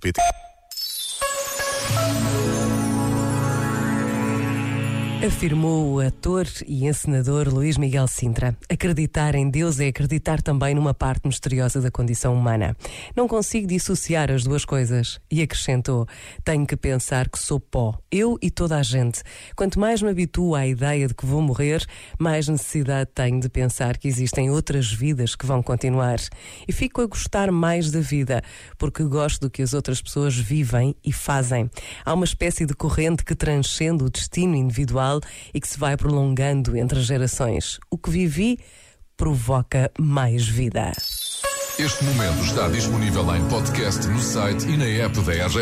Peti. Afirmou o ator e encenador Luís Miguel Sintra. Acreditar em Deus é acreditar também numa parte misteriosa da condição humana. Não consigo dissociar as duas coisas. E acrescentou: tenho que pensar que sou pó, eu e toda a gente. Quanto mais me habituo à ideia de que vou morrer, mais necessidade tenho de pensar que existem outras vidas que vão continuar. E fico a gostar mais da vida, porque gosto do que as outras pessoas vivem e fazem. Há uma espécie de corrente que transcende o destino individual e que se vai prolongando entre gerações. O que vivi provoca mais vida. Este momento está disponível em podcast no site e na app da RF.